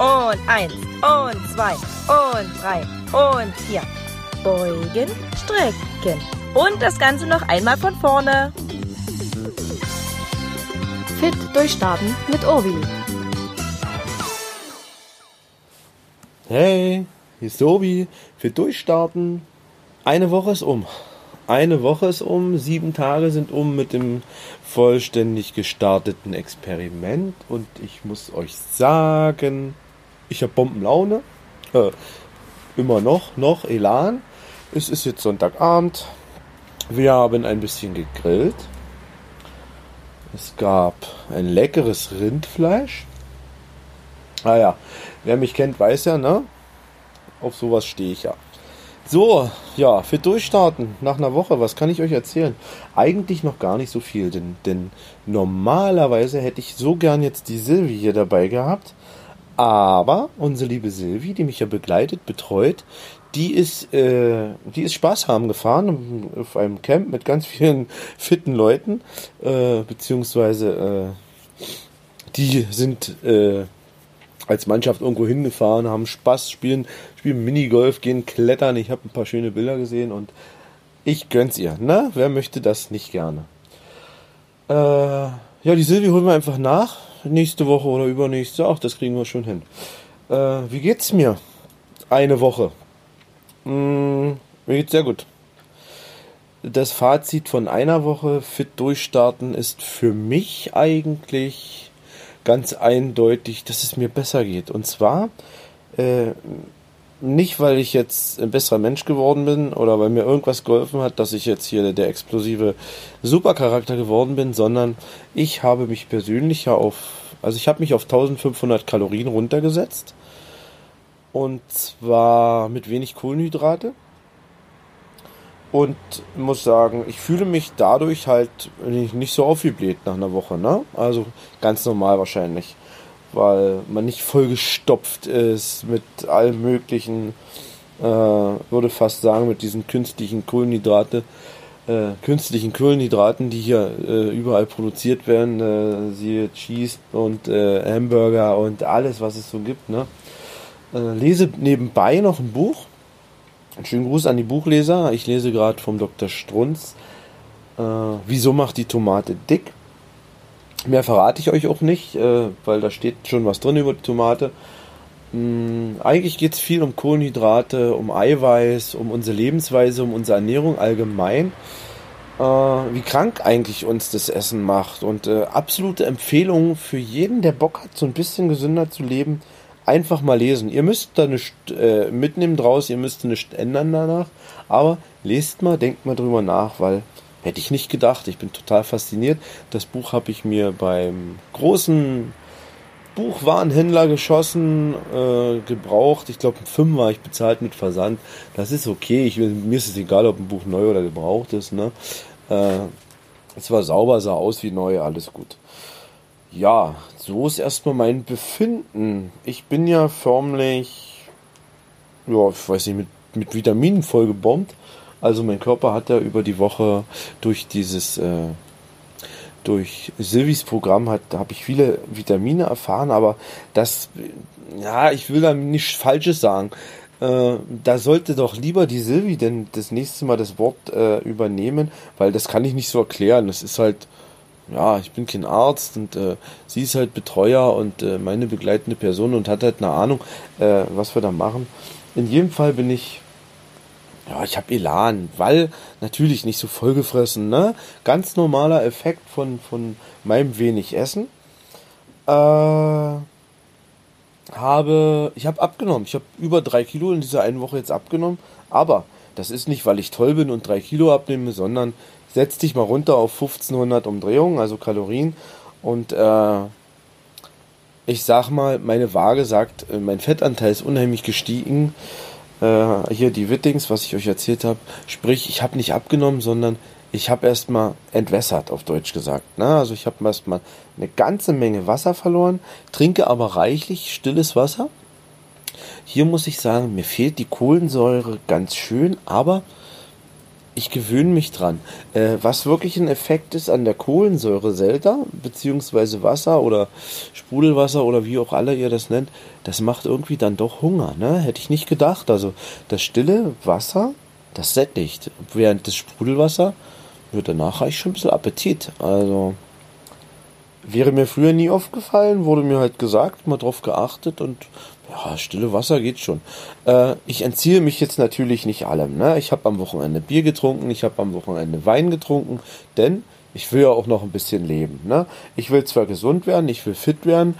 Und eins. Und zwei. Und drei. Und vier. Beugen, strecken. Und das Ganze noch einmal von vorne. Fit durchstarten mit Obi. Hey, hier ist Obi. Fit durchstarten. Eine Woche ist um. Eine Woche ist um, sieben Tage sind um mit dem vollständig gestarteten Experiment und ich muss euch sagen, ich habe Bombenlaune. Äh, immer noch, noch Elan. Es ist jetzt Sonntagabend. Wir haben ein bisschen gegrillt. Es gab ein leckeres Rindfleisch. Ah ja, wer mich kennt, weiß ja, ne? Auf sowas stehe ich ja. So, ja, für Durchstarten nach einer Woche, was kann ich euch erzählen? Eigentlich noch gar nicht so viel, denn, denn normalerweise hätte ich so gern jetzt die Silvi hier dabei gehabt. Aber unsere liebe Silvi, die mich ja begleitet, betreut, die ist, äh, die ist Spaß haben gefahren auf einem Camp mit ganz vielen fitten Leuten, äh, beziehungsweise äh, die sind äh, als Mannschaft irgendwo hingefahren, haben Spaß, spielen, spielen Minigolf, gehen klettern. Ich habe ein paar schöne Bilder gesehen und ich gönn's ihr. Ne? Wer möchte das nicht gerne? Äh, ja, die Silvi holen wir einfach nach. Nächste Woche oder übernächste. Ach, das kriegen wir schon hin. Äh, wie geht's mir? Eine Woche. Mm, mir geht's sehr gut. Das Fazit von einer Woche fit durchstarten ist für mich eigentlich ganz eindeutig, dass es mir besser geht. Und zwar äh, nicht, weil ich jetzt ein besserer Mensch geworden bin oder weil mir irgendwas geholfen hat, dass ich jetzt hier der explosive Supercharakter geworden bin, sondern ich habe mich persönlich ja auf, also ich habe mich auf 1500 Kalorien runtergesetzt. Und zwar mit wenig Kohlenhydrate und muss sagen, ich fühle mich dadurch halt nicht so aufgebläht nach einer Woche, ne? Also ganz normal wahrscheinlich, weil man nicht vollgestopft ist mit allem möglichen, äh, würde fast sagen, mit diesen künstlichen Kohlenhydrate, äh, künstlichen Kohlenhydraten, die hier äh, überall produziert werden, äh, siehe Cheese und äh, Hamburger und alles, was es so gibt, ne? Äh, lese nebenbei noch ein Buch einen schönen Gruß an die Buchleser. Ich lese gerade vom Dr. Strunz. Äh, Wieso macht die Tomate dick? Mehr verrate ich euch auch nicht, äh, weil da steht schon was drin über die Tomate. Ähm, eigentlich geht es viel um Kohlenhydrate, um Eiweiß, um unsere Lebensweise, um unsere Ernährung allgemein. Äh, wie krank eigentlich uns das Essen macht. Und äh, absolute Empfehlung für jeden, der Bock hat, so ein bisschen gesünder zu leben einfach mal lesen. Ihr müsst da nicht äh, mitnehmen draus, ihr müsst nicht ändern danach, aber lest mal, denkt mal drüber nach, weil hätte ich nicht gedacht. Ich bin total fasziniert. Das Buch habe ich mir beim großen Buchwarenhändler geschossen, äh, gebraucht. Ich glaube, ein Fünf war ich bezahlt mit Versand. Das ist okay. Ich, mir ist es egal, ob ein Buch neu oder gebraucht ist. Ne? Äh, es war sauber, sah aus wie neu, alles gut. Ja, so ist erstmal mein Befinden. Ich bin ja förmlich, ja, ich weiß nicht, mit, mit Vitaminen voll gebombt. Also mein Körper hat ja über die Woche durch dieses, äh, durch Silvis Programm hat, habe ich viele Vitamine erfahren, aber das, ja, ich will da nichts Falsches sagen. Äh, da sollte doch lieber die Silvi denn das nächste Mal das Wort äh, übernehmen, weil das kann ich nicht so erklären. Das ist halt, ja, ich bin kein Arzt und äh, sie ist halt Betreuer und äh, meine begleitende Person und hat halt eine Ahnung, äh, was wir da machen. In jedem Fall bin ich, ja, ich habe Elan, weil natürlich nicht so vollgefressen, ne? Ganz normaler Effekt von, von meinem wenig Essen. Äh, habe, ich habe abgenommen. Ich habe über drei Kilo in dieser einen Woche jetzt abgenommen. Aber das ist nicht, weil ich toll bin und drei Kilo abnehme, sondern setz dich mal runter auf 1500 Umdrehungen, also Kalorien. Und äh, ich sag mal, meine Waage sagt, äh, mein Fettanteil ist unheimlich gestiegen. Äh, hier die Wittings, was ich euch erzählt habe. Sprich, ich habe nicht abgenommen, sondern ich habe erstmal entwässert, auf Deutsch gesagt. Ne? Also ich habe erstmal eine ganze Menge Wasser verloren, trinke aber reichlich stilles Wasser. Hier muss ich sagen, mir fehlt die Kohlensäure ganz schön, aber ich gewöhne mich dran. Äh, was wirklich ein Effekt ist an der Kohlensäure selber, beziehungsweise Wasser oder Sprudelwasser oder wie auch alle ihr das nennt, das macht irgendwie dann doch Hunger. Ne? Hätte ich nicht gedacht. Also das stille Wasser, das sättigt. Während das Sprudelwasser wird danach reicht schon ein bisschen Appetit. Also wäre mir früher nie aufgefallen, wurde mir halt gesagt, mal drauf geachtet und ja, stille Wasser geht schon. Äh, ich entziehe mich jetzt natürlich nicht allem. Ne? Ich habe am Wochenende Bier getrunken, ich habe am Wochenende Wein getrunken, denn ich will ja auch noch ein bisschen leben. Ne? Ich will zwar gesund werden, ich will fit werden.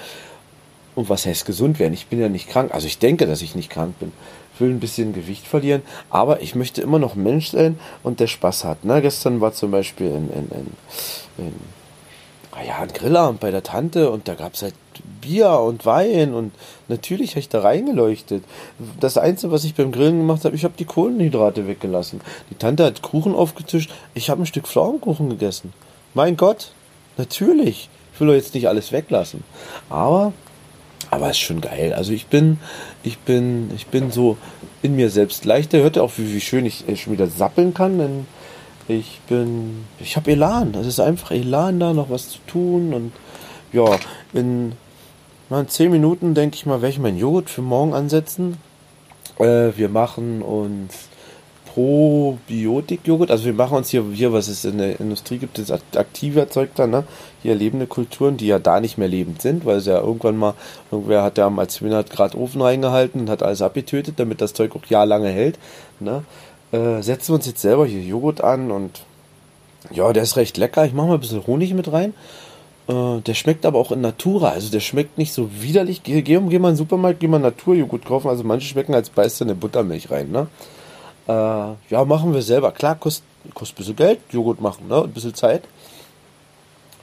Und was heißt gesund werden? Ich bin ja nicht krank. Also ich denke, dass ich nicht krank bin. Ich will ein bisschen Gewicht verlieren, aber ich möchte immer noch ein Mensch sein und der Spaß hat. Ne? Gestern war zum Beispiel in, in, in, in ah ja, ein Grillabend bei der Tante und da gab es halt Bier und Wein und natürlich habe ich da reingeleuchtet. Das Einzige, was ich beim Grillen gemacht habe, ich habe die Kohlenhydrate weggelassen. Die Tante hat Kuchen aufgetischt, ich habe ein Stück Pflaumenkuchen gegessen. Mein Gott, natürlich. Ich will doch jetzt nicht alles weglassen. Aber, aber es ist schon geil. Also ich bin, ich bin, ich bin so in mir selbst leichter. Hört ihr auch, wie, wie schön ich schon wieder sappeln kann, denn ich bin, ich habe Elan. Es ist einfach Elan da, noch was zu tun und ja, in in 10 Minuten denke ich mal, werde ich meinen Joghurt für morgen ansetzen. Äh, wir machen uns Probiotik-Joghurt. Also wir machen uns hier, hier, was es in der Industrie gibt, das aktive Erzeugter, ne? Hier lebende Kulturen, die ja da nicht mehr lebend sind, weil es ja irgendwann mal, irgendwer hat ja mal 200 Grad Ofen reingehalten und hat alles abgetötet, damit das Zeug auch jahrelange hält. Ne? Äh, setzen wir uns jetzt selber hier Joghurt an und ja, der ist recht lecker. Ich mache mal ein bisschen Honig mit rein äh, der schmeckt aber auch in Natura. Also der schmeckt nicht so widerlich. Geh, geh, geh mal in den Supermarkt, geh mal Naturjoghurt kaufen. Also manche schmecken, als beißt du eine Buttermilch rein. Ne? Äh, ja, machen wir selber. Klar, kostet, kostet ein bisschen Geld, Joghurt machen, ne? ein bisschen Zeit.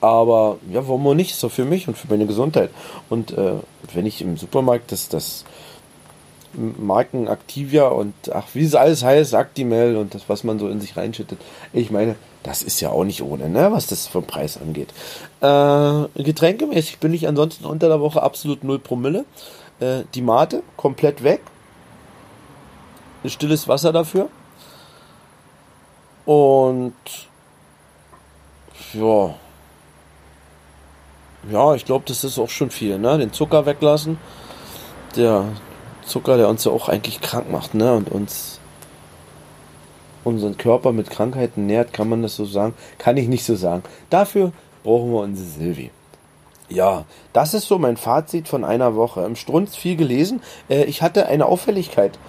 Aber ja, warum auch nicht? So für mich und für meine Gesundheit. Und äh, wenn ich im Supermarkt das, das Marken Activia und ach, wie es alles heißt, Actimel und das, was man so in sich reinschüttet. Ich meine, das ist ja auch nicht ohne, ne, was das vom Preis angeht. Äh, getränkemäßig bin ich ansonsten unter der Woche absolut null Promille. Äh, die Mate komplett weg. Stilles Wasser dafür. Und ja. Ja, ich glaube, das ist auch schon viel, ne? Den Zucker weglassen. Der Zucker, der uns ja auch eigentlich krank macht, ne? Und uns unseren Körper mit Krankheiten nährt, kann man das so sagen? Kann ich nicht so sagen. Dafür brauchen wir unsere Silvi. Ja, das ist so mein Fazit von einer Woche. Im Strunz viel gelesen. Äh, ich hatte eine Auffälligkeit.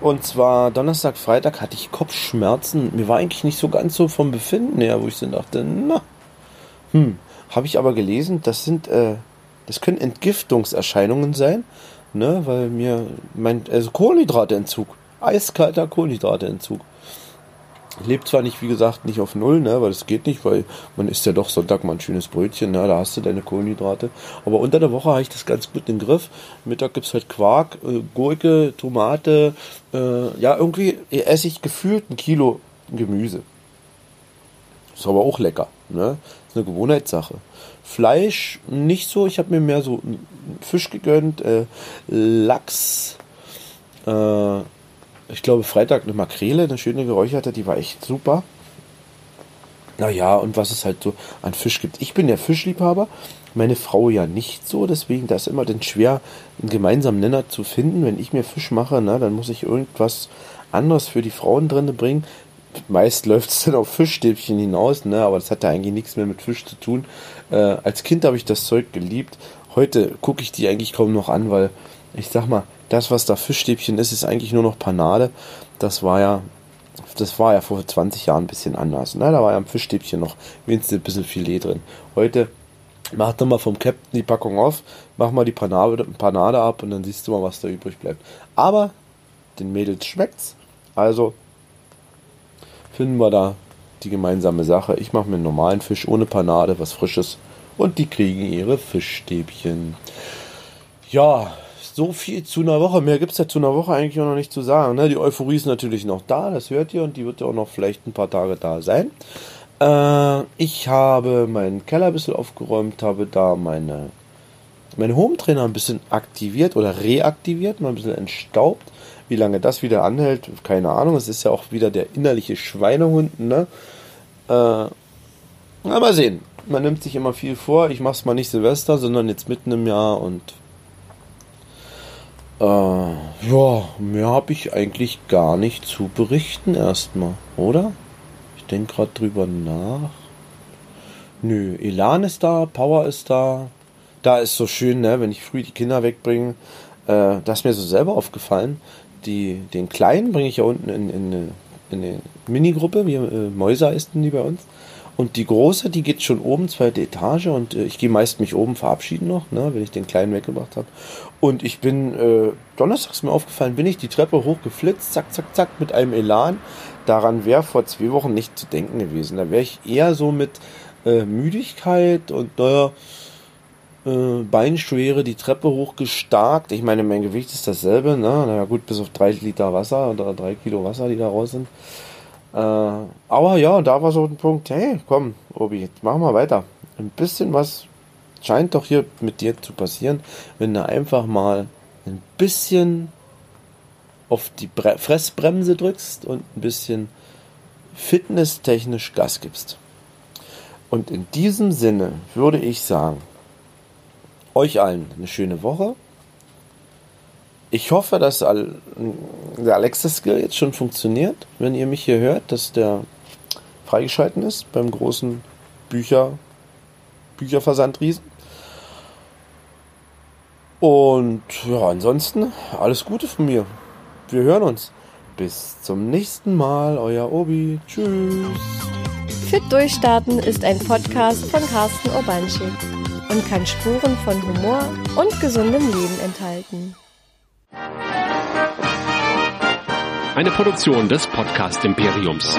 Und zwar Donnerstag, Freitag hatte ich Kopfschmerzen. Mir war eigentlich nicht so ganz so vom Befinden her, wo ich so dachte, na, hm, habe ich aber gelesen, das sind, äh, das können Entgiftungserscheinungen sein, ne, weil mir mein, also Kohlenhydrateentzug, eiskalter Kohlenhydrateentzug. Ich lebe zwar nicht, wie gesagt, nicht auf Null, ne, weil das geht nicht, weil man isst ja doch Sonntag mal ein schönes Brötchen, ne, da hast du deine Kohlenhydrate. Aber unter der Woche habe ich das ganz gut im Griff. Mittag gibt's halt Quark, äh, Gurke, Tomate, äh, ja, irgendwie esse ich gefühlt ein Kilo Gemüse. Ist aber auch lecker, ne? Ist eine Gewohnheitssache. Fleisch nicht so, ich habe mir mehr so Fisch gegönnt, äh, Lachs, äh, ich glaube, Freitag eine Makrele, eine schöne geräucherte, die war echt super. Naja, und was es halt so an Fisch gibt. Ich bin ja Fischliebhaber, meine Frau ja nicht so, deswegen da ist immer dann schwer, einen gemeinsamen Nenner zu finden. Wenn ich mir Fisch mache, na, dann muss ich irgendwas anderes für die Frauen drin bringen. Meist läuft es dann auf Fischstäbchen hinaus, ne? aber das hat ja eigentlich nichts mehr mit Fisch zu tun. Äh, als Kind habe ich das Zeug geliebt. Heute gucke ich die eigentlich kaum noch an, weil ich sag mal, das, was da Fischstäbchen ist, ist eigentlich nur noch Panade. Das war ja, das war ja vor 20 Jahren ein bisschen anders. Ne? Da war ja am Fischstäbchen noch wenigstens ein bisschen Filet drin. Heute mach doch mal vom Captain die Packung auf, mach mal die Panade, Panade ab und dann siehst du mal, was da übrig bleibt. Aber den Mädels schmeckt's. Also finden wir da die gemeinsame Sache. Ich mache mir einen normalen Fisch ohne Panade, was Frisches. Und die kriegen ihre Fischstäbchen. Ja, so viel zu einer Woche. Mehr gibt es ja zu einer Woche eigentlich auch noch nicht zu sagen. Ne? Die Euphorie ist natürlich noch da, das hört ihr, und die wird ja auch noch vielleicht ein paar Tage da sein. Äh, ich habe meinen Keller ein bisschen aufgeräumt, habe da meine, meine Home-Trainer ein bisschen aktiviert oder reaktiviert, mal ein bisschen entstaubt. Wie lange das wieder anhält, keine Ahnung. Es ist ja auch wieder der innerliche Schweinehund, ne? Äh, mal sehen. Man nimmt sich immer viel vor. Ich mach's mal nicht Silvester, sondern jetzt mitten im Jahr und äh, ja, mehr habe ich eigentlich gar nicht zu berichten erstmal, oder? Ich denke gerade drüber nach. Nö, Elan ist da, Power ist da. Da ist so schön, ne, wenn ich früh die Kinder wegbringe. Äh, das ist mir so selber aufgefallen. Die, den Kleinen bringe ich ja unten in, in, in eine Minigruppe, wie äh, Mäuser ist die bei uns. Und die große, die geht schon oben, zweite Etage. Und äh, ich gehe meist mich oben verabschieden noch, ne, wenn ich den Kleinen weggebracht habe. Und ich bin, äh, donnerstags mir aufgefallen, bin ich die Treppe hochgeflitzt, zack, zack, zack, mit einem Elan. Daran wäre vor zwei Wochen nicht zu denken gewesen. Da wäre ich eher so mit äh, Müdigkeit und naja, äh, Beinschwere die Treppe hochgestarkt. Ich meine, mein Gewicht ist dasselbe, ne? Naja, gut, bis auf drei Liter Wasser oder drei Kilo Wasser, die da raus sind. Äh, aber ja, da war so ein Punkt, hey, komm, Obi, jetzt machen wir weiter. Ein bisschen was scheint doch hier mit dir zu passieren, wenn du einfach mal ein bisschen auf die Bre Fressbremse drückst und ein bisschen fitnesstechnisch Gas gibst. Und in diesem Sinne würde ich sagen, euch allen eine schöne Woche. Ich hoffe, dass der Alexa-Skill jetzt schon funktioniert, wenn ihr mich hier hört, dass der freigeschalten ist beim großen Bücher, Bücherversandriesen. Und ja, ansonsten alles Gute von mir. Wir hören uns. Bis zum nächsten Mal, euer Obi. Tschüss. Fit Durchstarten ist ein Podcast von Carsten Urbanschik und kann Spuren von Humor und gesundem Leben enthalten. Eine Produktion des Podcast Imperiums.